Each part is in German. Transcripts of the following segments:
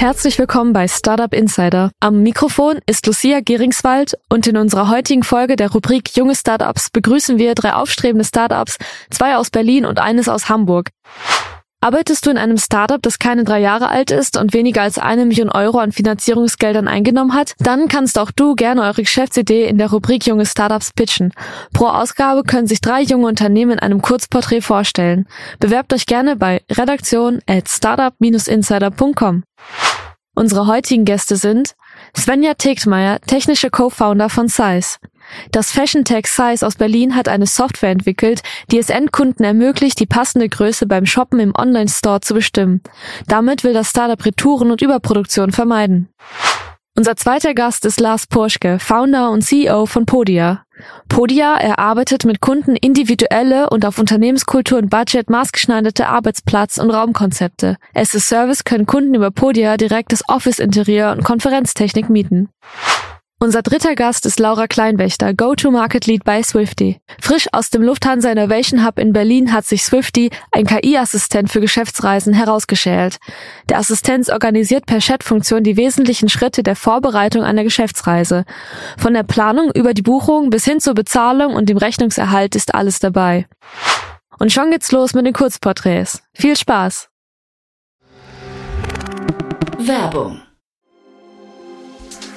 Herzlich willkommen bei Startup Insider. Am Mikrofon ist Lucia Geringswald und in unserer heutigen Folge der Rubrik Junge Startups begrüßen wir drei aufstrebende Startups, zwei aus Berlin und eines aus Hamburg. Arbeitest du in einem Startup, das keine drei Jahre alt ist und weniger als eine Million Euro an Finanzierungsgeldern eingenommen hat? Dann kannst auch du gerne eure Geschäftsidee in der Rubrik Junge Startups pitchen. Pro Ausgabe können sich drei junge Unternehmen in einem Kurzporträt vorstellen. Bewerbt euch gerne bei redaktion at startup-insider.com. Unsere heutigen Gäste sind Svenja Tegtmeier, technische Co-Founder von Size. Das Fashion Tech Size aus Berlin hat eine Software entwickelt, die es Endkunden ermöglicht, die passende Größe beim Shoppen im Online-Store zu bestimmen. Damit will das Startup Retouren und Überproduktion vermeiden. Unser zweiter Gast ist Lars Purschke, Founder und CEO von Podia. Podia erarbeitet mit Kunden individuelle und auf Unternehmenskultur und Budget maßgeschneiderte Arbeitsplatz- und Raumkonzepte. As a Service können Kunden über Podia direkt das Office-Interieur und Konferenztechnik mieten. Unser dritter Gast ist Laura Kleinwächter, Go-to-Market Lead bei Swifty. Frisch aus dem Lufthansa Innovation Hub in Berlin hat sich Swifty, ein KI-Assistent für Geschäftsreisen, herausgeschält. Der Assistenz organisiert per Chat-Funktion die wesentlichen Schritte der Vorbereitung einer Geschäftsreise. Von der Planung über die Buchung bis hin zur Bezahlung und dem Rechnungserhalt ist alles dabei. Und schon geht's los mit den Kurzporträts. Viel Spaß! Werbung.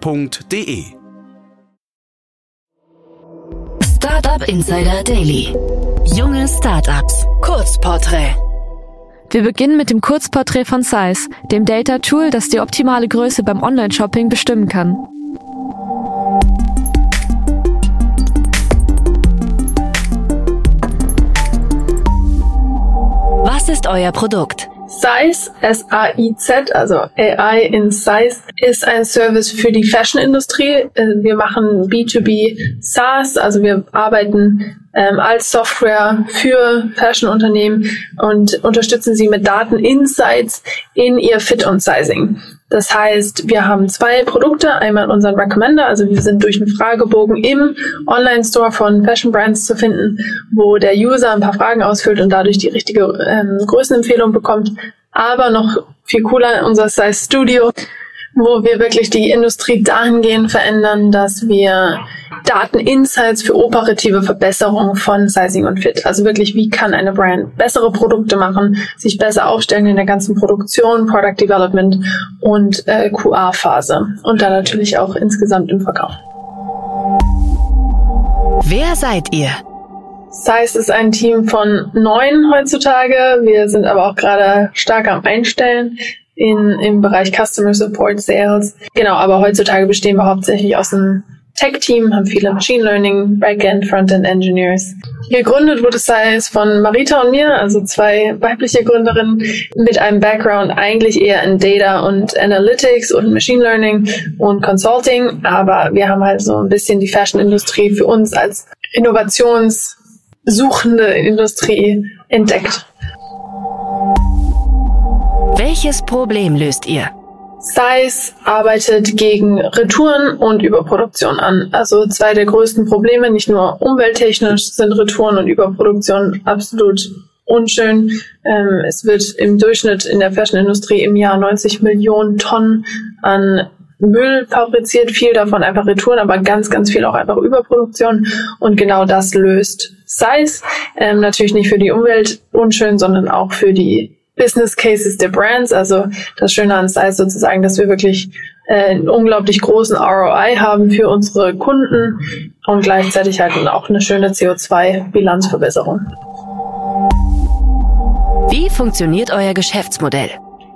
www.startup.de. Startup Insider Daily. Junge Startups. Kurzporträt. Wir beginnen mit dem Kurzporträt von Size, dem Data-Tool, das die optimale Größe beim Online-Shopping bestimmen kann. Was ist euer Produkt? Size, S-A-I-Z, also AI in Size, ist ein Service für die Fashion-Industrie. Äh, Wir machen B2B SaaS, also wir arbeiten ähm, als Software für Fashion-Unternehmen und unterstützen sie mit Daten-Insights in ihr Fit und Sizing. Das heißt, wir haben zwei Produkte. Einmal unseren Recommender, also wir sind durch einen Fragebogen im Online-Store von Fashion Brands zu finden, wo der User ein paar Fragen ausfüllt und dadurch die richtige ähm, Größenempfehlung bekommt. Aber noch viel cooler, unser Size Studio, wo wir wirklich die Industrie dahingehend verändern, dass wir Daten-Insights für operative Verbesserung von Sizing und Fit. Also wirklich, wie kann eine Brand bessere Produkte machen, sich besser aufstellen in der ganzen Produktion, Product Development und äh, QA-Phase. Und dann natürlich auch insgesamt im Verkauf. Wer seid ihr? Size ist ein Team von neun heutzutage. Wir sind aber auch gerade stark am Einstellen in, im Bereich Customer Support, Sales. Genau, aber heutzutage bestehen wir hauptsächlich aus einem Tech-Team, haben viele Machine Learning, Backend, Frontend Engineers. Gegründet wurde Size von Marita und mir, also zwei weibliche Gründerinnen mit einem Background eigentlich eher in Data und Analytics und Machine Learning und Consulting, aber wir haben halt so ein bisschen die Fashion-Industrie für uns als innovationssuchende Industrie entdeckt. Welches Problem löst ihr? Size arbeitet gegen Retouren und Überproduktion an. Also zwei der größten Probleme, nicht nur umwelttechnisch sind Retouren und Überproduktion absolut unschön. Ähm, es wird im Durchschnitt in der Fashionindustrie im Jahr 90 Millionen Tonnen an Müll fabriziert, viel davon einfach Retouren, aber ganz, ganz viel auch einfach Überproduktion. Und genau das löst Size. Ähm, natürlich nicht für die Umwelt unschön, sondern auch für die Business Cases der Brands. Also das Schöne an Size sozusagen, dass wir wirklich äh, einen unglaublich großen ROI haben für unsere Kunden und gleichzeitig halt auch eine schöne CO2-Bilanzverbesserung. Wie funktioniert euer Geschäftsmodell?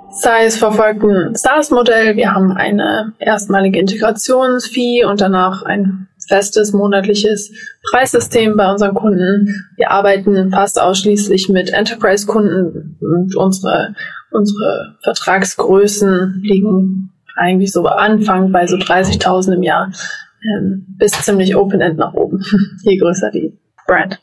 Size verfolgt ein SaaS-Modell. Wir haben eine erstmalige Integrationsfee und danach ein festes monatliches Preissystem bei unseren Kunden. Wir arbeiten fast ausschließlich mit Enterprise-Kunden und unsere, unsere Vertragsgrößen liegen eigentlich so Anfang bei so 30.000 im Jahr ähm, bis ziemlich Open-End nach oben, je größer die Brand.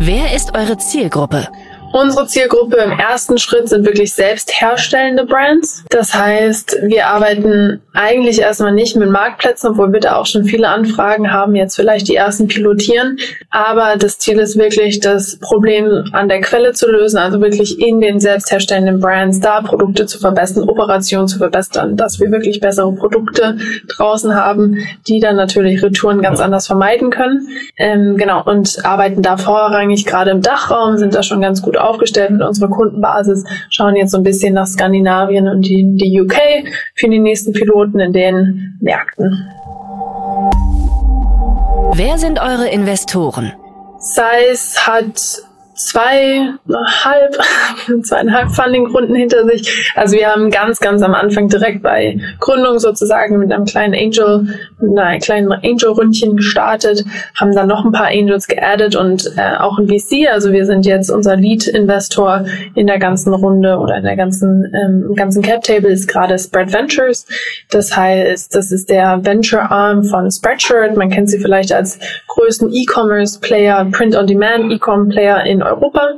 Wer ist eure Zielgruppe? Unsere Zielgruppe im ersten Schritt sind wirklich selbst herstellende Brands. Das heißt, wir arbeiten eigentlich erstmal nicht mit Marktplätzen, obwohl wir da auch schon viele Anfragen haben, jetzt vielleicht die ersten pilotieren. Aber das Ziel ist wirklich, das Problem an der Quelle zu lösen, also wirklich in den selbst herstellenden Brands da Produkte zu verbessern, Operationen zu verbessern, dass wir wirklich bessere Produkte draußen haben, die dann natürlich Retouren ganz anders vermeiden können. Ähm, genau, und arbeiten da vorrangig gerade im Dachraum, sind da schon ganz gut aufgestellt mit unserer Kundenbasis, schauen jetzt so ein bisschen nach Skandinavien und die, die UK für die nächsten Piloten in den Märkten. Wer sind eure Investoren? Size hat zweieinhalb, zweieinhalb Funding-Runden hinter sich. Also wir haben ganz, ganz am Anfang direkt bei Gründung sozusagen mit einem kleinen Angel, mit einer kleinen Angel-Ründchen gestartet, haben dann noch ein paar Angels geaddet und äh, auch ein VC. Also wir sind jetzt unser Lead-Investor in der ganzen Runde oder in der ganzen, ähm, ganzen Cap-Table ist gerade Spread Ventures. Das heißt, das ist der Venture-Arm von Spreadshirt. Man kennt sie vielleicht als größten E-Commerce-Player, Print-on-Demand-E-Com-Player in Europa.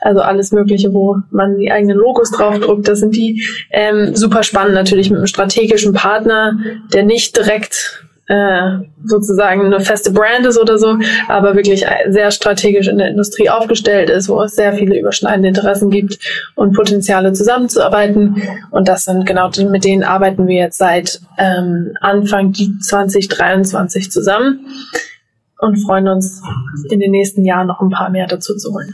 Also alles Mögliche, wo man die eigenen Logos draufdruckt, das sind die. Ähm, super spannend natürlich mit einem strategischen Partner, der nicht direkt äh, sozusagen eine feste Brand ist oder so, aber wirklich sehr strategisch in der Industrie aufgestellt ist, wo es sehr viele überschneidende Interessen gibt und Potenziale zusammenzuarbeiten. Und das sind genau die, mit denen arbeiten wir jetzt seit ähm, Anfang 2023 zusammen und freuen uns in den nächsten Jahren noch ein paar mehr dazu zu holen.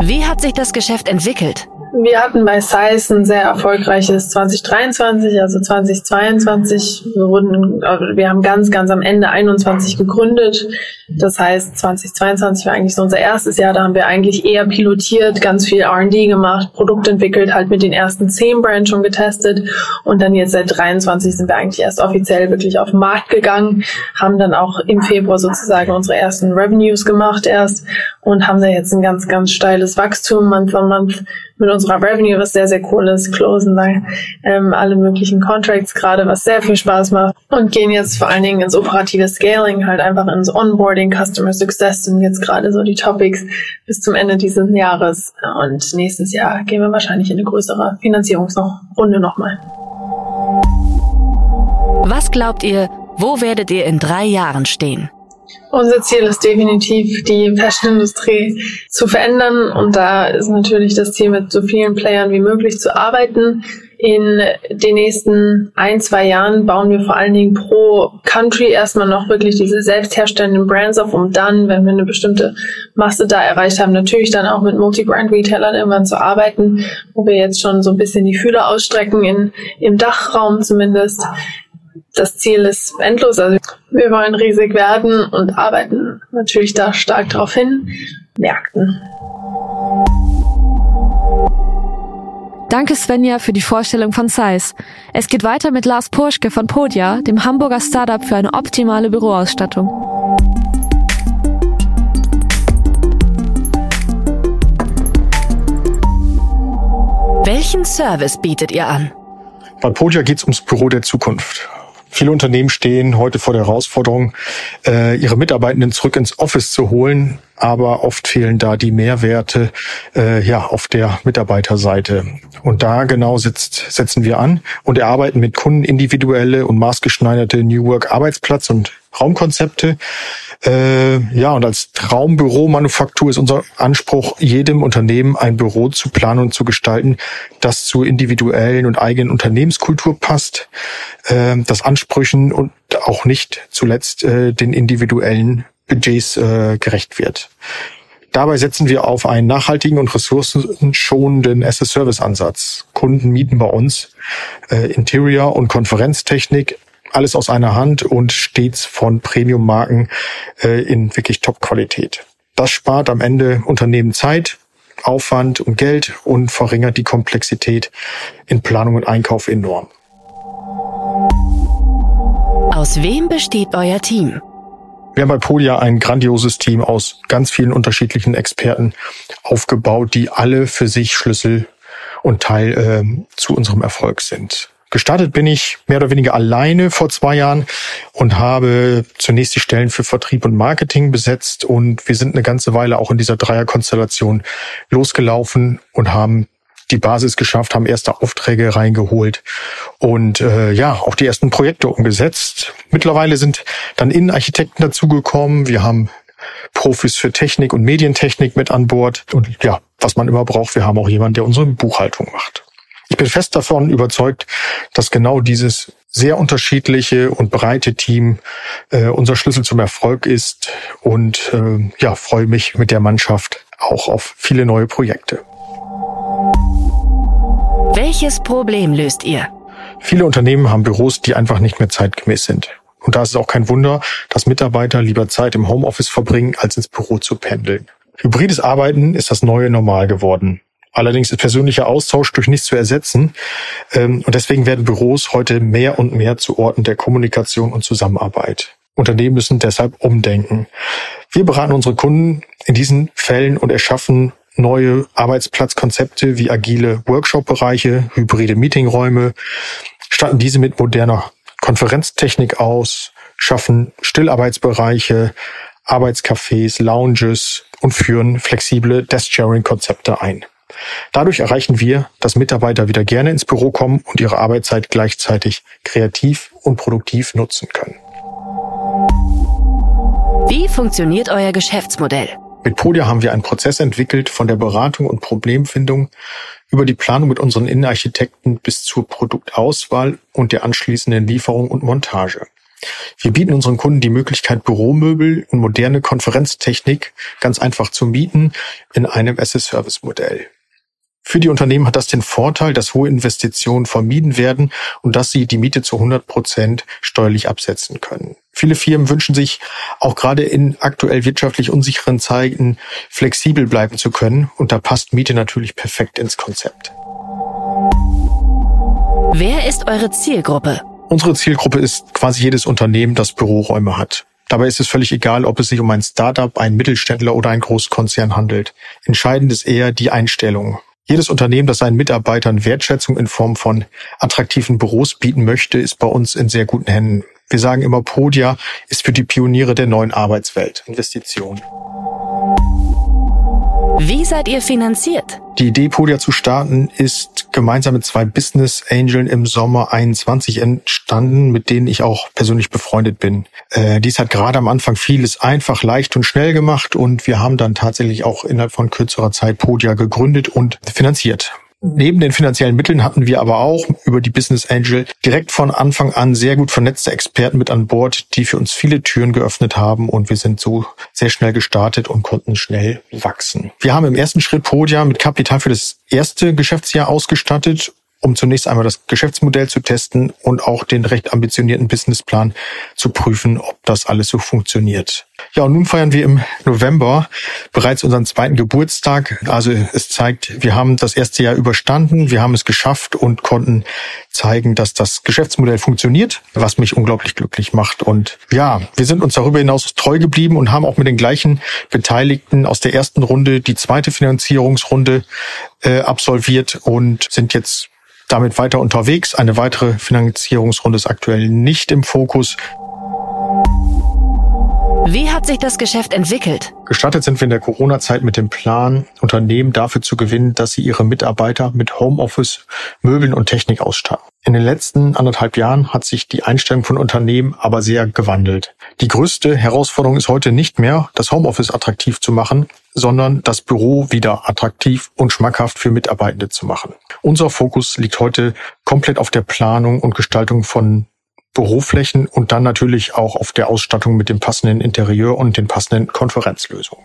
Wie hat sich das Geschäft entwickelt? Wir hatten bei Size ein sehr erfolgreiches 2023, also 2022. Wir, wurden, also wir haben ganz, ganz am Ende 21 gegründet. Das heißt, 2022 war eigentlich so unser erstes Jahr. Da haben wir eigentlich eher pilotiert, ganz viel R&D gemacht, Produkt entwickelt, halt mit den ersten 10 Brands schon getestet. Und dann jetzt seit 23 sind wir eigentlich erst offiziell wirklich auf den Markt gegangen, haben dann auch im Februar sozusagen unsere ersten Revenues gemacht erst und haben da jetzt ein ganz, ganz steiles Wachstum month on month mit unserer Revenue, was sehr, sehr cool ist, closen da ähm, alle möglichen Contracts gerade, was sehr viel Spaß macht und gehen jetzt vor allen Dingen ins operative Scaling, halt einfach ins Onboarding, Customer Success sind jetzt gerade so die Topics bis zum Ende dieses Jahres und nächstes Jahr gehen wir wahrscheinlich in eine größere Finanzierungsrunde nochmal. Was glaubt ihr, wo werdet ihr in drei Jahren stehen? Unser Ziel ist definitiv, die Fashion-Industrie zu verändern. Und da ist natürlich das Ziel, mit so vielen Playern wie möglich zu arbeiten. In den nächsten ein, zwei Jahren bauen wir vor allen Dingen pro Country erstmal noch wirklich diese selbstherstellenden Brands auf, um dann, wenn wir eine bestimmte Masse da erreicht haben, natürlich dann auch mit Multi-Brand-Retailern irgendwann zu arbeiten, wo wir jetzt schon so ein bisschen die Fühler ausstrecken, in, im Dachraum zumindest das Ziel ist endlos. Also wir wollen riesig werden und arbeiten natürlich da stark darauf hin. Märkten. Danke Svenja für die Vorstellung von Size. Es geht weiter mit Lars Purschke von Podia, dem Hamburger Startup für eine optimale Büroausstattung. Welchen Service bietet ihr an? Bei Podia geht es ums Büro der Zukunft. Viele Unternehmen stehen heute vor der Herausforderung, äh, ihre Mitarbeitenden zurück ins Office zu holen, aber oft fehlen da die Mehrwerte äh, ja auf der Mitarbeiterseite. Und da genau sitzt, setzen wir an und erarbeiten mit Kunden individuelle und maßgeschneiderte New Work Arbeitsplatz und Raumkonzepte. Äh, ja, und als Traumbüromanufaktur ist unser Anspruch, jedem Unternehmen ein Büro zu planen und zu gestalten, das zur individuellen und eigenen Unternehmenskultur passt, äh, das Ansprüchen und auch nicht zuletzt äh, den individuellen Budgets äh, gerecht wird. Dabei setzen wir auf einen nachhaltigen und ressourcenschonenden as-a-Service-Ansatz. Kunden mieten bei uns äh, Interior- und Konferenztechnik, alles aus einer Hand und stets von Premium-Marken äh, in wirklich Top-Qualität. Das spart am Ende Unternehmen Zeit, Aufwand und Geld und verringert die Komplexität in Planung und Einkauf enorm. Aus wem besteht euer Team? Wir haben bei Podia ein grandioses Team aus ganz vielen unterschiedlichen Experten aufgebaut, die alle für sich Schlüssel und Teil äh, zu unserem Erfolg sind. Gestartet bin ich mehr oder weniger alleine vor zwei Jahren und habe zunächst die Stellen für Vertrieb und Marketing besetzt und wir sind eine ganze Weile auch in dieser Dreierkonstellation losgelaufen und haben die Basis geschafft, haben erste Aufträge reingeholt und äh, ja, auch die ersten Projekte umgesetzt. Mittlerweile sind dann Innenarchitekten dazugekommen. Wir haben Profis für Technik und Medientechnik mit an Bord. Und ja, was man immer braucht, wir haben auch jemanden, der unsere Buchhaltung macht. Ich bin fest davon überzeugt, dass genau dieses sehr unterschiedliche und breite Team äh, unser Schlüssel zum Erfolg ist und äh, ja, freue mich mit der Mannschaft auch auf viele neue Projekte. Welches Problem löst ihr? Viele Unternehmen haben Büros, die einfach nicht mehr zeitgemäß sind. Und da ist es auch kein Wunder, dass Mitarbeiter lieber Zeit im Homeoffice verbringen, als ins Büro zu pendeln. Hybrides Arbeiten ist das neue Normal geworden. Allerdings ist persönlicher Austausch durch nichts zu ersetzen. Ähm, und deswegen werden Büros heute mehr und mehr zu Orten der Kommunikation und Zusammenarbeit. Unternehmen müssen deshalb umdenken. Wir beraten unsere Kunden in diesen Fällen und erschaffen neue Arbeitsplatzkonzepte wie agile Workshop-Bereiche, hybride Meetingräume, statten diese mit moderner Konferenztechnik aus, schaffen Stillarbeitsbereiche, Arbeitscafés, Lounges und führen flexible Desk-Sharing-Konzepte ein. Dadurch erreichen wir, dass Mitarbeiter wieder gerne ins Büro kommen und ihre Arbeitszeit gleichzeitig kreativ und produktiv nutzen können. Wie funktioniert euer Geschäftsmodell? Mit Podia haben wir einen Prozess entwickelt von der Beratung und Problemfindung über die Planung mit unseren Innenarchitekten bis zur Produktauswahl und der anschließenden Lieferung und Montage. Wir bieten unseren Kunden die Möglichkeit, Büromöbel und moderne Konferenztechnik ganz einfach zu mieten in einem as-a-Service-Modell. Für die Unternehmen hat das den Vorteil, dass hohe Investitionen vermieden werden und dass sie die Miete zu 100 Prozent steuerlich absetzen können. Viele Firmen wünschen sich auch gerade in aktuell wirtschaftlich unsicheren Zeiten flexibel bleiben zu können und da passt Miete natürlich perfekt ins Konzept. Wer ist eure Zielgruppe? Unsere Zielgruppe ist quasi jedes Unternehmen, das Büroräume hat. Dabei ist es völlig egal, ob es sich um ein Startup, einen Mittelständler oder einen Großkonzern handelt. Entscheidend ist eher die Einstellung. Jedes Unternehmen, das seinen Mitarbeitern Wertschätzung in Form von attraktiven Büros bieten möchte, ist bei uns in sehr guten Händen. Wir sagen immer, Podia ist für die Pioniere der neuen Arbeitswelt. Investition. Wie seid ihr finanziert? Die Idee, Podia zu starten, ist gemeinsam mit zwei Business Angeln im Sommer 21 entstanden, mit denen ich auch persönlich befreundet bin. Äh, dies hat gerade am Anfang vieles einfach, leicht und schnell gemacht und wir haben dann tatsächlich auch innerhalb von kürzerer Zeit Podia gegründet und finanziert. Neben den finanziellen Mitteln hatten wir aber auch über die Business Angel direkt von Anfang an sehr gut vernetzte Experten mit an Bord, die für uns viele Türen geöffnet haben und wir sind so sehr schnell gestartet und konnten schnell wachsen. Wir haben im ersten Schritt Podia mit Kapital für das erste Geschäftsjahr ausgestattet um zunächst einmal das Geschäftsmodell zu testen und auch den recht ambitionierten Businessplan zu prüfen, ob das alles so funktioniert. Ja, und nun feiern wir im November bereits unseren zweiten Geburtstag. Also es zeigt, wir haben das erste Jahr überstanden, wir haben es geschafft und konnten zeigen, dass das Geschäftsmodell funktioniert, was mich unglaublich glücklich macht. Und ja, wir sind uns darüber hinaus treu geblieben und haben auch mit den gleichen Beteiligten aus der ersten Runde die zweite Finanzierungsrunde äh, absolviert und sind jetzt damit weiter unterwegs. Eine weitere Finanzierungsrunde ist aktuell nicht im Fokus. Wie hat sich das Geschäft entwickelt? Gestartet sind wir in der Corona-Zeit mit dem Plan, Unternehmen dafür zu gewinnen, dass sie ihre Mitarbeiter mit Homeoffice, Möbeln und Technik ausstatten. In den letzten anderthalb Jahren hat sich die Einstellung von Unternehmen aber sehr gewandelt. Die größte Herausforderung ist heute nicht mehr, das Homeoffice attraktiv zu machen, sondern das Büro wieder attraktiv und schmackhaft für Mitarbeitende zu machen. Unser Fokus liegt heute komplett auf der Planung und Gestaltung von Büroflächen und dann natürlich auch auf der Ausstattung mit dem passenden Interieur und den passenden Konferenzlösungen.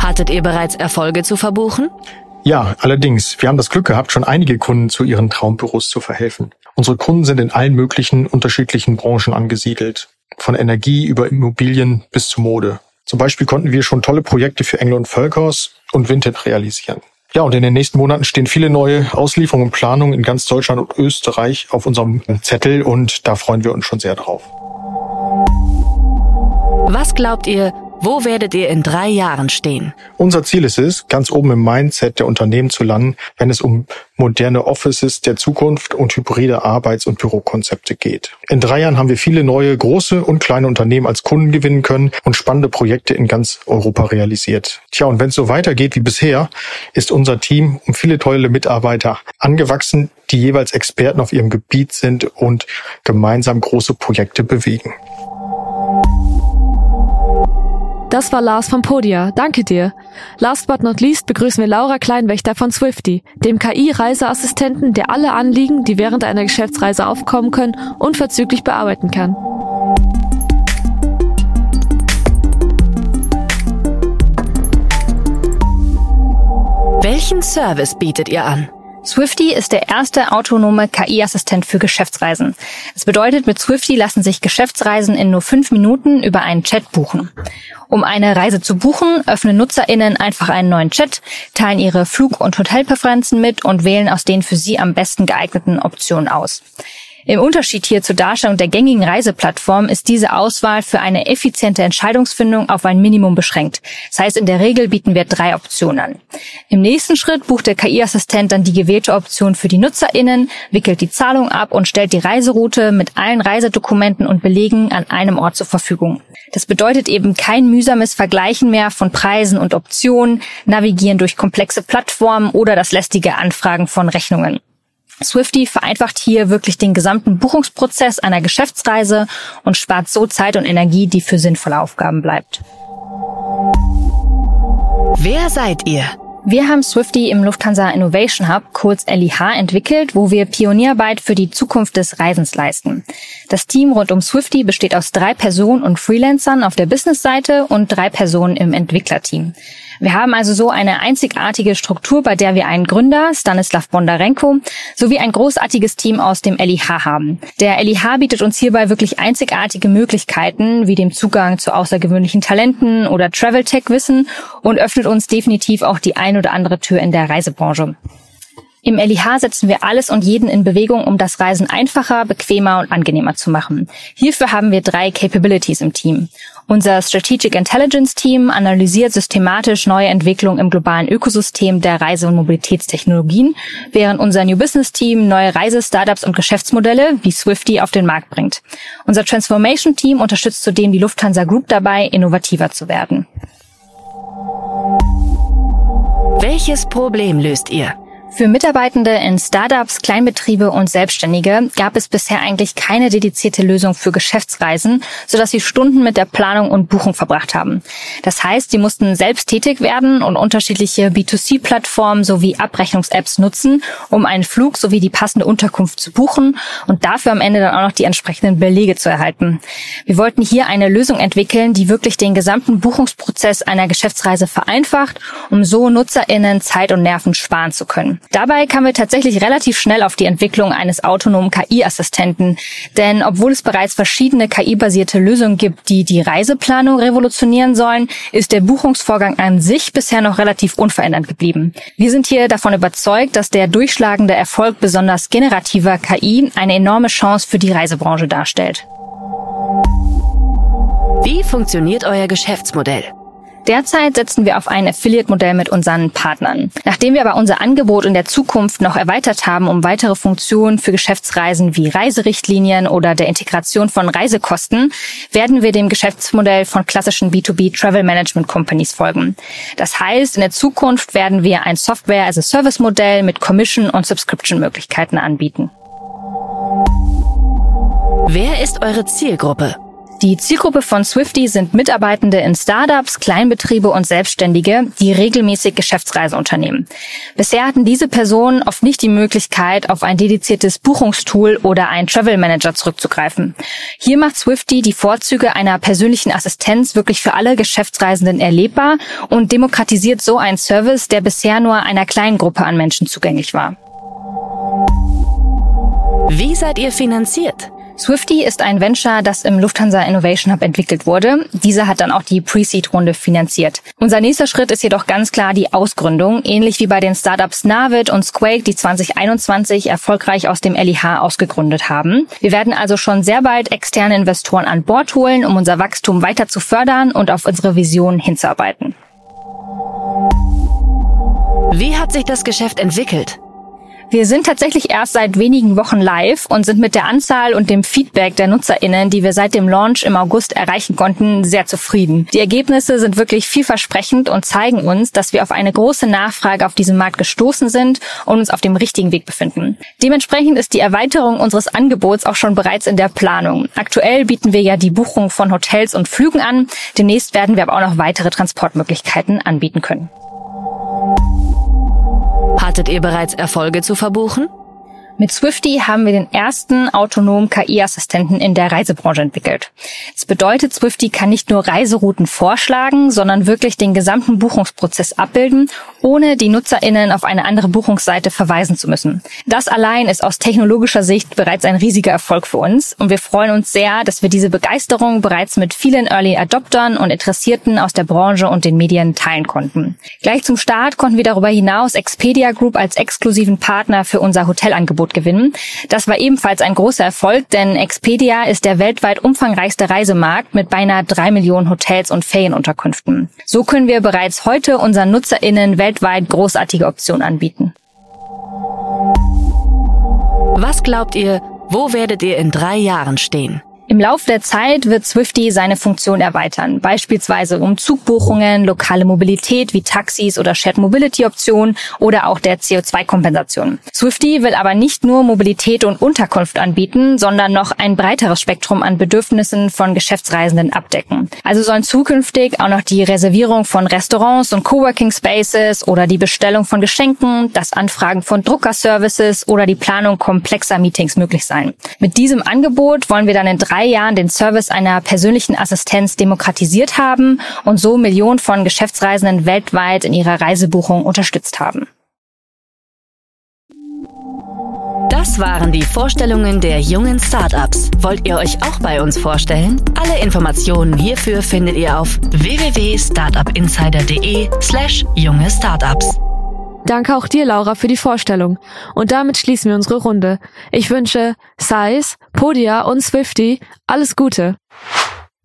Hattet ihr bereits Erfolge zu verbuchen? Ja, allerdings. Wir haben das Glück gehabt, schon einige Kunden zu ihren Traumbüros zu verhelfen. Unsere Kunden sind in allen möglichen unterschiedlichen Branchen angesiedelt. Von Energie über Immobilien bis zu Mode. Zum Beispiel konnten wir schon tolle Projekte für Engel und Völkers und Vinted realisieren. Ja, und in den nächsten Monaten stehen viele neue Auslieferungen und Planungen in ganz Deutschland und Österreich auf unserem Zettel und da freuen wir uns schon sehr drauf. Was glaubt ihr, wo werdet ihr in drei Jahren stehen? Unser Ziel ist es, ganz oben im Mindset der Unternehmen zu landen, wenn es um moderne Offices der Zukunft und hybride Arbeits- und Bürokonzepte geht. In drei Jahren haben wir viele neue große und kleine Unternehmen als Kunden gewinnen können und spannende Projekte in ganz Europa realisiert. Tja, und wenn es so weitergeht wie bisher, ist unser Team um viele tolle Mitarbeiter angewachsen, die jeweils Experten auf ihrem Gebiet sind und gemeinsam große Projekte bewegen. Das war Lars von Podia. Danke dir. Last but not least begrüßen wir Laura Kleinwächter von Swifty, dem KI-Reiseassistenten, der alle Anliegen, die während einer Geschäftsreise aufkommen können, unverzüglich bearbeiten kann. Welchen Service bietet ihr an? Swifty ist der erste autonome KI-Assistent für Geschäftsreisen. Das bedeutet, mit Swifty lassen sich Geschäftsreisen in nur fünf Minuten über einen Chat buchen. Um eine Reise zu buchen, öffnen NutzerInnen einfach einen neuen Chat, teilen ihre Flug- und Hotelpräferenzen mit und wählen aus den für sie am besten geeigneten Optionen aus. Im Unterschied hier zur Darstellung der gängigen Reiseplattform ist diese Auswahl für eine effiziente Entscheidungsfindung auf ein Minimum beschränkt. Das heißt, in der Regel bieten wir drei Optionen an. Im nächsten Schritt bucht der KI-Assistent dann die gewählte Option für die NutzerInnen, wickelt die Zahlung ab und stellt die Reiseroute mit allen Reisedokumenten und Belegen an einem Ort zur Verfügung. Das bedeutet eben kein mühsames Vergleichen mehr von Preisen und Optionen, Navigieren durch komplexe Plattformen oder das lästige Anfragen von Rechnungen. Swifty vereinfacht hier wirklich den gesamten Buchungsprozess einer Geschäftsreise und spart so Zeit und Energie, die für sinnvolle Aufgaben bleibt. Wer seid ihr? Wir haben Swifty im Lufthansa Innovation Hub, kurz LIH, entwickelt, wo wir Pionierarbeit für die Zukunft des Reisens leisten. Das Team rund um Swifty besteht aus drei Personen und Freelancern auf der Business-Seite und drei Personen im Entwicklerteam. Wir haben also so eine einzigartige Struktur, bei der wir einen Gründer, Stanislav Bondarenko, sowie ein großartiges Team aus dem LIH haben. Der LIH bietet uns hierbei wirklich einzigartige Möglichkeiten, wie dem Zugang zu außergewöhnlichen Talenten oder Travel-Tech-Wissen und öffnet uns definitiv auch die ein oder andere Tür in der Reisebranche. Im LIH setzen wir alles und jeden in Bewegung, um das Reisen einfacher, bequemer und angenehmer zu machen. Hierfür haben wir drei Capabilities im Team. Unser Strategic Intelligence Team analysiert systematisch neue Entwicklungen im globalen Ökosystem der Reise- und Mobilitätstechnologien, während unser New Business Team neue Reise-Startups und Geschäftsmodelle wie Swifty auf den Markt bringt. Unser Transformation Team unterstützt zudem die Lufthansa Group dabei, innovativer zu werden. Welches Problem löst ihr? Für Mitarbeitende in Startups, Kleinbetriebe und Selbstständige gab es bisher eigentlich keine dedizierte Lösung für Geschäftsreisen, sodass sie Stunden mit der Planung und Buchung verbracht haben. Das heißt, sie mussten selbst tätig werden und unterschiedliche B2C-Plattformen sowie Abrechnungs-Apps nutzen, um einen Flug sowie die passende Unterkunft zu buchen und dafür am Ende dann auch noch die entsprechenden Belege zu erhalten. Wir wollten hier eine Lösung entwickeln, die wirklich den gesamten Buchungsprozess einer Geschäftsreise vereinfacht, um so NutzerInnen Zeit und Nerven sparen zu können. Dabei kamen wir tatsächlich relativ schnell auf die Entwicklung eines autonomen KI-Assistenten. Denn obwohl es bereits verschiedene KI-basierte Lösungen gibt, die die Reiseplanung revolutionieren sollen, ist der Buchungsvorgang an sich bisher noch relativ unverändert geblieben. Wir sind hier davon überzeugt, dass der durchschlagende Erfolg besonders generativer KI eine enorme Chance für die Reisebranche darstellt. Wie funktioniert euer Geschäftsmodell? Derzeit setzen wir auf ein Affiliate-Modell mit unseren Partnern. Nachdem wir aber unser Angebot in der Zukunft noch erweitert haben um weitere Funktionen für Geschäftsreisen wie Reiserichtlinien oder der Integration von Reisekosten, werden wir dem Geschäftsmodell von klassischen B2B Travel Management Companies folgen. Das heißt, in der Zukunft werden wir ein Software-as-a-Service-Modell mit Commission- und Subscription-Möglichkeiten anbieten. Wer ist eure Zielgruppe? Die Zielgruppe von Swifty sind Mitarbeitende in Startups, Kleinbetriebe und Selbstständige, die regelmäßig Geschäftsreise unternehmen. Bisher hatten diese Personen oft nicht die Möglichkeit, auf ein dediziertes Buchungstool oder ein Travel Manager zurückzugreifen. Hier macht Swifty die Vorzüge einer persönlichen Assistenz wirklich für alle Geschäftsreisenden erlebbar und demokratisiert so einen Service, der bisher nur einer kleinen Gruppe an Menschen zugänglich war. Wie seid ihr finanziert? Swifty ist ein Venture, das im Lufthansa Innovation Hub entwickelt wurde. Dieser hat dann auch die Pre-Seed-Runde finanziert. Unser nächster Schritt ist jedoch ganz klar die Ausgründung, ähnlich wie bei den Startups Navid und Squake, die 2021 erfolgreich aus dem LIH ausgegründet haben. Wir werden also schon sehr bald externe Investoren an Bord holen, um unser Wachstum weiter zu fördern und auf unsere Vision hinzuarbeiten. Wie hat sich das Geschäft entwickelt? Wir sind tatsächlich erst seit wenigen Wochen live und sind mit der Anzahl und dem Feedback der NutzerInnen, die wir seit dem Launch im August erreichen konnten, sehr zufrieden. Die Ergebnisse sind wirklich vielversprechend und zeigen uns, dass wir auf eine große Nachfrage auf diesem Markt gestoßen sind und uns auf dem richtigen Weg befinden. Dementsprechend ist die Erweiterung unseres Angebots auch schon bereits in der Planung. Aktuell bieten wir ja die Buchung von Hotels und Flügen an. Demnächst werden wir aber auch noch weitere Transportmöglichkeiten anbieten können. Hattet ihr bereits Erfolge zu verbuchen? Mit Swifty haben wir den ersten autonomen KI-Assistenten in der Reisebranche entwickelt. Das bedeutet, Swifty kann nicht nur Reiserouten vorschlagen, sondern wirklich den gesamten Buchungsprozess abbilden, ohne die NutzerInnen auf eine andere Buchungsseite verweisen zu müssen. Das allein ist aus technologischer Sicht bereits ein riesiger Erfolg für uns und wir freuen uns sehr, dass wir diese Begeisterung bereits mit vielen Early Adoptern und Interessierten aus der Branche und den Medien teilen konnten. Gleich zum Start konnten wir darüber hinaus Expedia Group als exklusiven Partner für unser Hotelangebot gewinnen. Das war ebenfalls ein großer Erfolg, denn Expedia ist der weltweit umfangreichste Reisemarkt mit beinahe drei Millionen Hotels und Ferienunterkünften. So können wir bereits heute unseren NutzerInnen weltweit großartige Optionen anbieten. Was glaubt ihr, wo werdet ihr in drei Jahren stehen? Im Laufe der Zeit wird Swifty seine Funktion erweitern, beispielsweise um Zugbuchungen, lokale Mobilität wie Taxis oder Shared Mobility Optionen oder auch der CO2-Kompensation. Swifty will aber nicht nur Mobilität und Unterkunft anbieten, sondern noch ein breiteres Spektrum an Bedürfnissen von Geschäftsreisenden abdecken. Also sollen zukünftig auch noch die Reservierung von Restaurants und Coworking Spaces oder die Bestellung von Geschenken, das Anfragen von Druckerservices oder die Planung komplexer Meetings möglich sein. Mit diesem Angebot wollen wir dann in drei drei Jahren den Service einer persönlichen Assistenz demokratisiert haben und so Millionen von Geschäftsreisenden weltweit in ihrer Reisebuchung unterstützt haben. Das waren die Vorstellungen der jungen Startups. Wollt ihr euch auch bei uns vorstellen? Alle Informationen hierfür findet ihr auf www.startupinsider.de slash junge Startups. Danke auch dir, Laura, für die Vorstellung. Und damit schließen wir unsere Runde. Ich wünsche Size, Podia und Swifty alles Gute.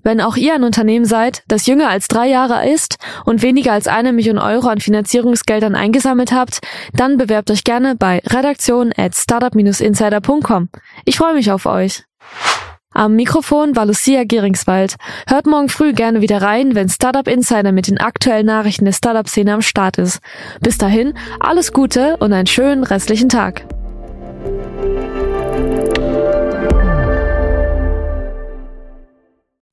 Wenn auch ihr ein Unternehmen seid, das jünger als drei Jahre ist und weniger als eine Million Euro an Finanzierungsgeldern eingesammelt habt, dann bewerbt euch gerne bei redaktion at startup-insider.com. Ich freue mich auf euch. Am Mikrofon war Lucia Geringswald. Hört morgen früh gerne wieder rein, wenn Startup Insider mit den aktuellen Nachrichten der Startup-Szene am Start ist. Bis dahin, alles Gute und einen schönen restlichen Tag.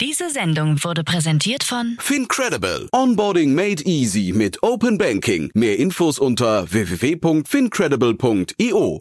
Diese Sendung wurde präsentiert von Fincredible. Onboarding made easy mit Open Banking. Mehr Infos unter www.fincredible.io.